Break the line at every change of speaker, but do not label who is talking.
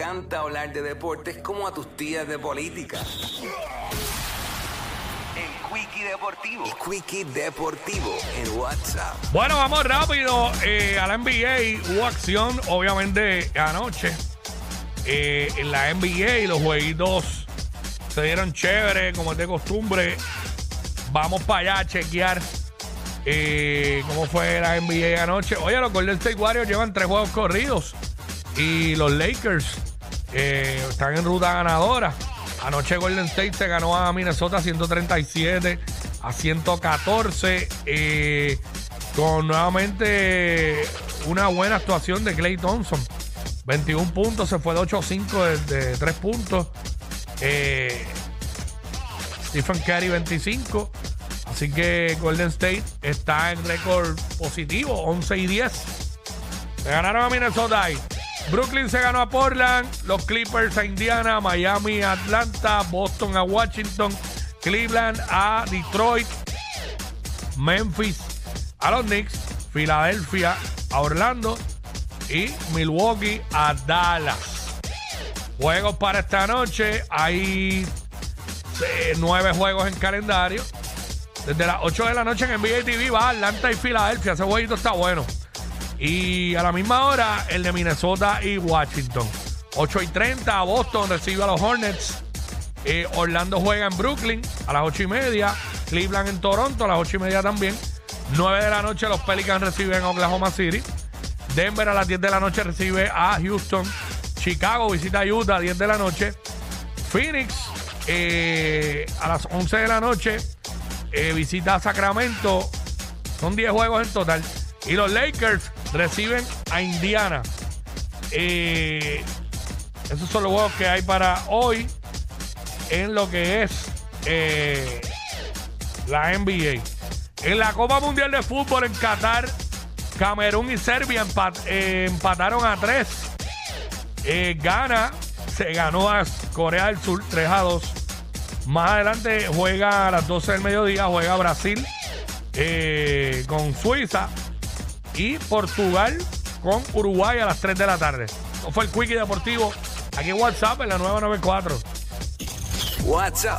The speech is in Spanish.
encanta hablar de deportes como a tus tías de política. El Quickie Deportivo. El Quickie Deportivo en WhatsApp.
Bueno, vamos rápido eh, a la NBA. Hubo acción, obviamente, anoche. Eh, en la NBA los jueguitos se dieron chévere, como es de costumbre. Vamos para allá a chequear eh, cómo fue la NBA anoche. Oye, los Golden State Warriors llevan tres juegos corridos y los Lakers eh, están en ruta ganadora. Anoche Golden State se ganó a Minnesota 137 a 114 eh, con nuevamente una buena actuación de Clay Thompson. 21 puntos, se fue de 8-5 de, de 3 puntos. Eh, Stephen Curry 25. Así que Golden State está en récord positivo, 11 y 10. Se ganaron a Minnesota ahí. Brooklyn se ganó a Portland, los Clippers a Indiana, Miami a Atlanta, Boston a Washington, Cleveland a Detroit, Memphis a los Knicks, Filadelfia a Orlando y Milwaukee a Dallas. Juegos para esta noche. Hay eh, nueve juegos en calendario. Desde las 8 de la noche en NBA TV va Atlanta y Filadelfia. Ese jueguito está bueno. Y a la misma hora, el de Minnesota y Washington. 8 y 30, Boston recibe a los Hornets. Eh, Orlando juega en Brooklyn a las 8 y media. Cleveland en Toronto a las 8 y media también. 9 de la noche los Pelicans reciben a Oklahoma City. Denver a las 10 de la noche recibe a Houston. Chicago visita a Utah a 10 de la noche. Phoenix eh, a las 11 de la noche eh, visita a Sacramento. Son 10 juegos en total. Y los Lakers reciben a Indiana. Eh, esos son los juegos que hay para hoy en lo que es eh, la NBA. En la Copa Mundial de Fútbol en Qatar, Camerún y Serbia eh, empataron a 3. Eh, Ghana se ganó a Corea del Sur 3 a 2. Más adelante juega a las 12 del mediodía, juega Brasil con Suiza y Portugal con Uruguay a las 3 de la tarde. Esto fue el Quickie Deportivo aquí en WhatsApp en la 994.
WhatsApp